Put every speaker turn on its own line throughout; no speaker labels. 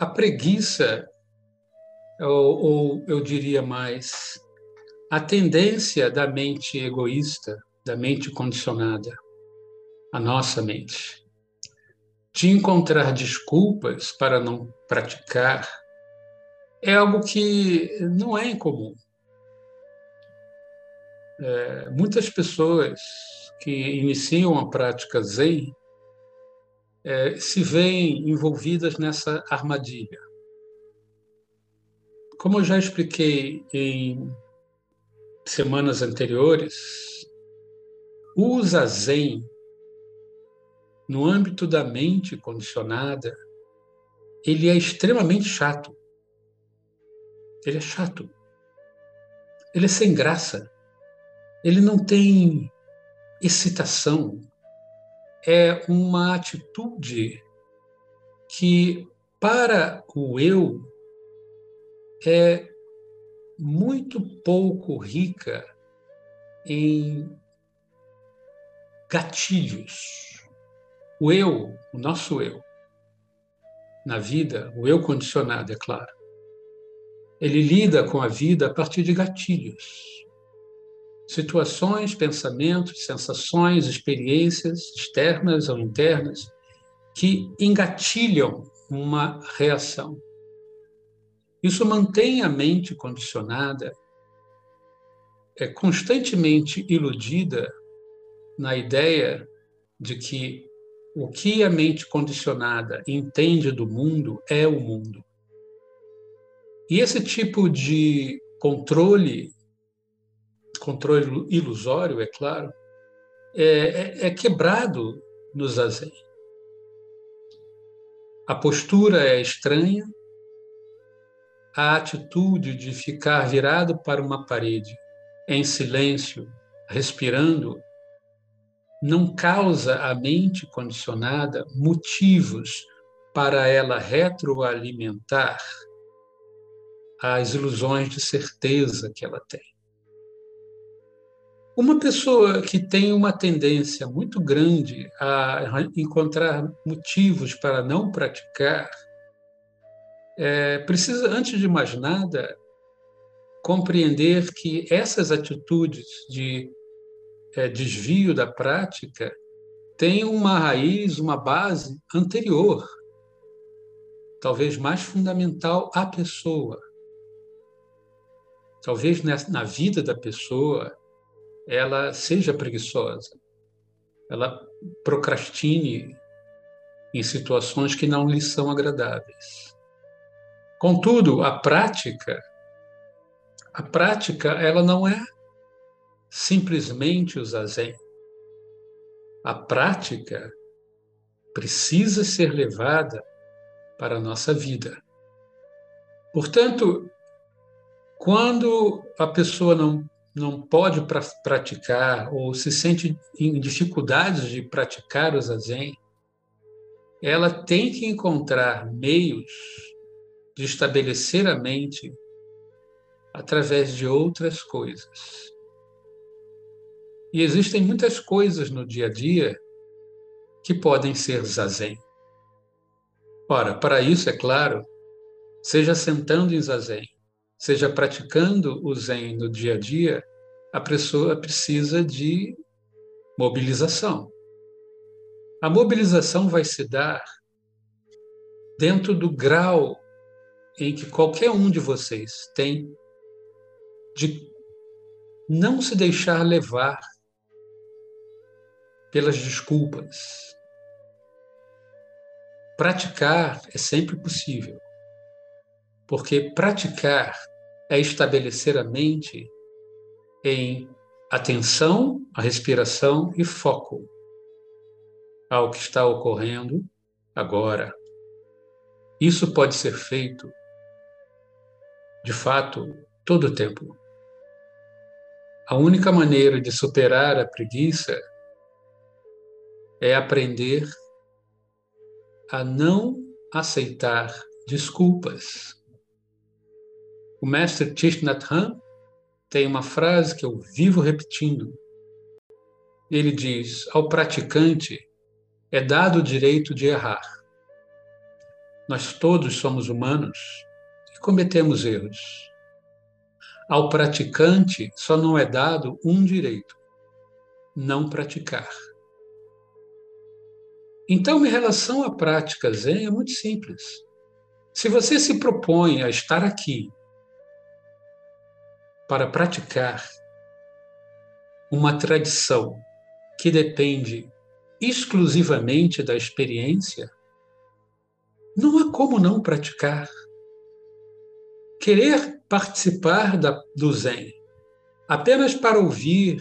A preguiça, ou, ou eu diria mais, a tendência da mente egoísta, da mente condicionada, a nossa mente, de encontrar desculpas para não praticar, é algo que não é incomum. É, muitas pessoas que iniciam a prática Zen é, se veem envolvidas nessa armadilha. Como eu já expliquei em semanas anteriores, o zazen, no âmbito da mente condicionada, ele é extremamente chato. Ele é chato. Ele é sem graça. Ele não tem excitação, é uma atitude que, para o eu, é muito pouco rica em gatilhos. O eu, o nosso eu, na vida, o eu condicionado, é claro, ele lida com a vida a partir de gatilhos situações, pensamentos, sensações, experiências externas ou internas que engatilham uma reação. Isso mantém a mente condicionada, é constantemente iludida na ideia de que o que a mente condicionada entende do mundo é o mundo. E esse tipo de controle controle ilusório, é claro, é, é, é quebrado no zazen. A postura é estranha, a atitude de ficar virado para uma parede, em silêncio, respirando, não causa à mente condicionada motivos para ela retroalimentar as ilusões de certeza que ela tem. Uma pessoa que tem uma tendência muito grande a encontrar motivos para não praticar, é, precisa, antes de mais nada, compreender que essas atitudes de é, desvio da prática têm uma raiz, uma base anterior, talvez mais fundamental à pessoa. Talvez na vida da pessoa ela seja preguiçosa, ela procrastine em situações que não lhe são agradáveis. Contudo, a prática, a prática, ela não é simplesmente o zazen. A prática precisa ser levada para a nossa vida. Portanto, quando a pessoa não não pode pra, praticar ou se sente em dificuldades de praticar o zazen, ela tem que encontrar meios de estabelecer a mente através de outras coisas. E existem muitas coisas no dia a dia que podem ser zazen. Ora, para isso, é claro, seja sentando em zazen, seja praticando o Zen no dia a dia, a pessoa precisa de mobilização. A mobilização vai se dar dentro do grau em que qualquer um de vocês tem de não se deixar levar pelas desculpas. Praticar é sempre possível, porque praticar é estabelecer a mente em atenção à respiração e foco ao que está ocorrendo agora. Isso pode ser feito, de fato, todo o tempo. A única maneira de superar a preguiça é aprender a não aceitar desculpas o mestre Thich Nhat Hanh tem uma frase que eu vivo repetindo. Ele diz: ao praticante é dado o direito de errar. Nós todos somos humanos e cometemos erros. Ao praticante só não é dado um direito: não praticar. Então, em relação à prática Zen, é muito simples. Se você se propõe a estar aqui para praticar uma tradição que depende exclusivamente da experiência, não há como não praticar. Querer participar da, do Zen apenas para ouvir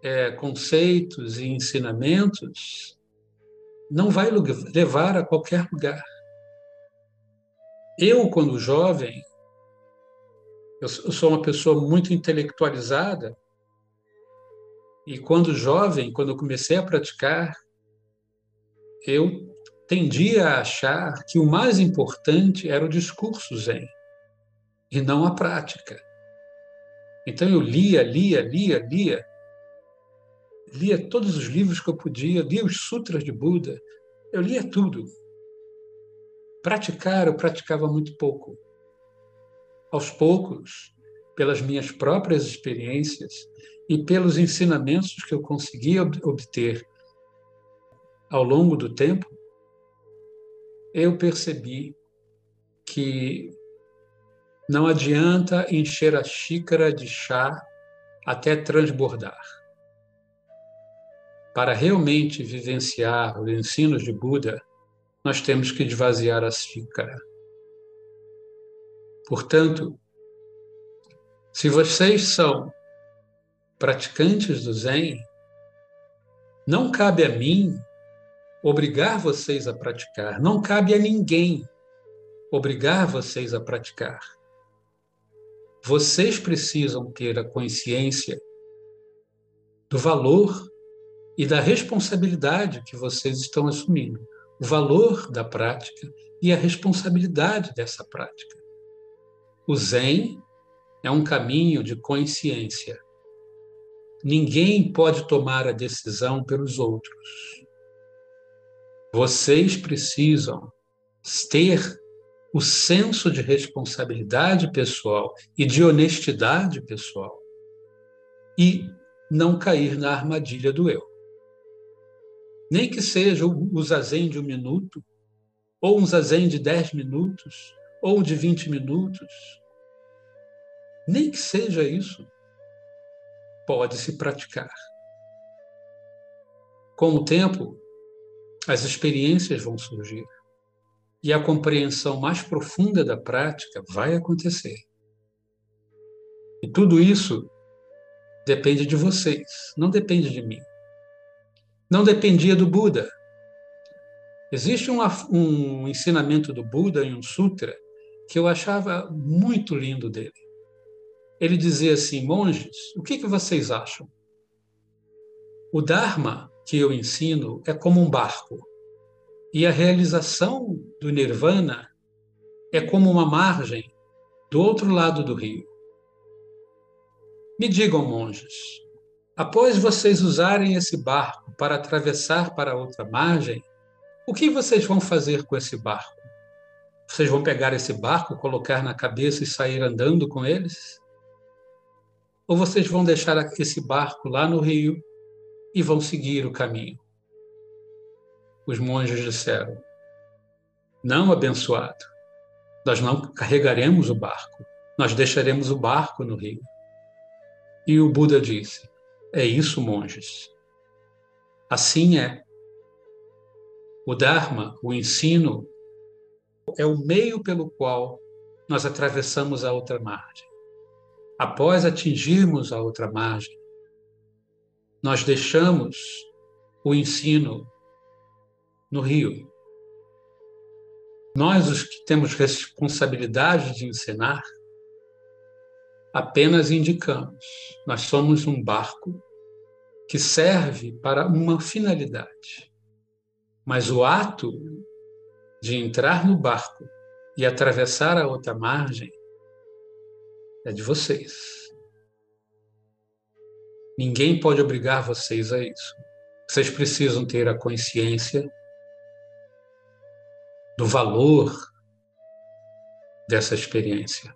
é, conceitos e ensinamentos não vai levar a qualquer lugar. Eu, quando jovem, eu sou uma pessoa muito intelectualizada, e quando jovem, quando eu comecei a praticar, eu tendia a achar que o mais importante era o discurso zen e não a prática. Então eu lia, lia, lia, lia, lia todos os livros que eu podia, lia os sutras de Buda, eu lia tudo. Praticar, eu praticava muito pouco. Aos poucos, pelas minhas próprias experiências e pelos ensinamentos que eu conseguia obter ao longo do tempo, eu percebi que não adianta encher a xícara de chá até transbordar. Para realmente vivenciar os ensinos de Buda, nós temos que esvaziar a xícara. Portanto, se vocês são praticantes do Zen, não cabe a mim obrigar vocês a praticar, não cabe a ninguém obrigar vocês a praticar. Vocês precisam ter a consciência do valor e da responsabilidade que vocês estão assumindo, o valor da prática e a responsabilidade dessa prática. O Zen é um caminho de consciência. Ninguém pode tomar a decisão pelos outros. Vocês precisam ter o senso de responsabilidade pessoal e de honestidade pessoal e não cair na armadilha do eu nem que seja o zazen de um minuto, ou um zazen de dez minutos, ou de vinte minutos, nem que seja isso, pode se praticar. Com o tempo, as experiências vão surgir e a compreensão mais profunda da prática vai acontecer. E tudo isso depende de vocês, não depende de mim não dependia do Buda. Existe um, um ensinamento do Buda em um sutra que eu achava muito lindo dele. Ele dizia assim: monges, o que, que vocês acham? O Dharma que eu ensino é como um barco, e a realização do Nirvana é como uma margem do outro lado do rio. Me digam, monges, Após vocês usarem esse barco para atravessar para outra margem, o que vocês vão fazer com esse barco? Vocês vão pegar esse barco, colocar na cabeça e sair andando com eles? Ou vocês vão deixar esse barco lá no rio e vão seguir o caminho? Os monges disseram: Não, abençoado, nós não carregaremos o barco, nós deixaremos o barco no rio. E o Buda disse: é isso, monges. Assim é. O Dharma, o ensino, é o meio pelo qual nós atravessamos a outra margem. Após atingirmos a outra margem, nós deixamos o ensino no rio. Nós, os que temos responsabilidade de ensinar, apenas indicamos. Nós somos um barco que serve para uma finalidade. Mas o ato de entrar no barco e atravessar a outra margem é de vocês. Ninguém pode obrigar vocês a isso. Vocês precisam ter a consciência do valor dessa experiência.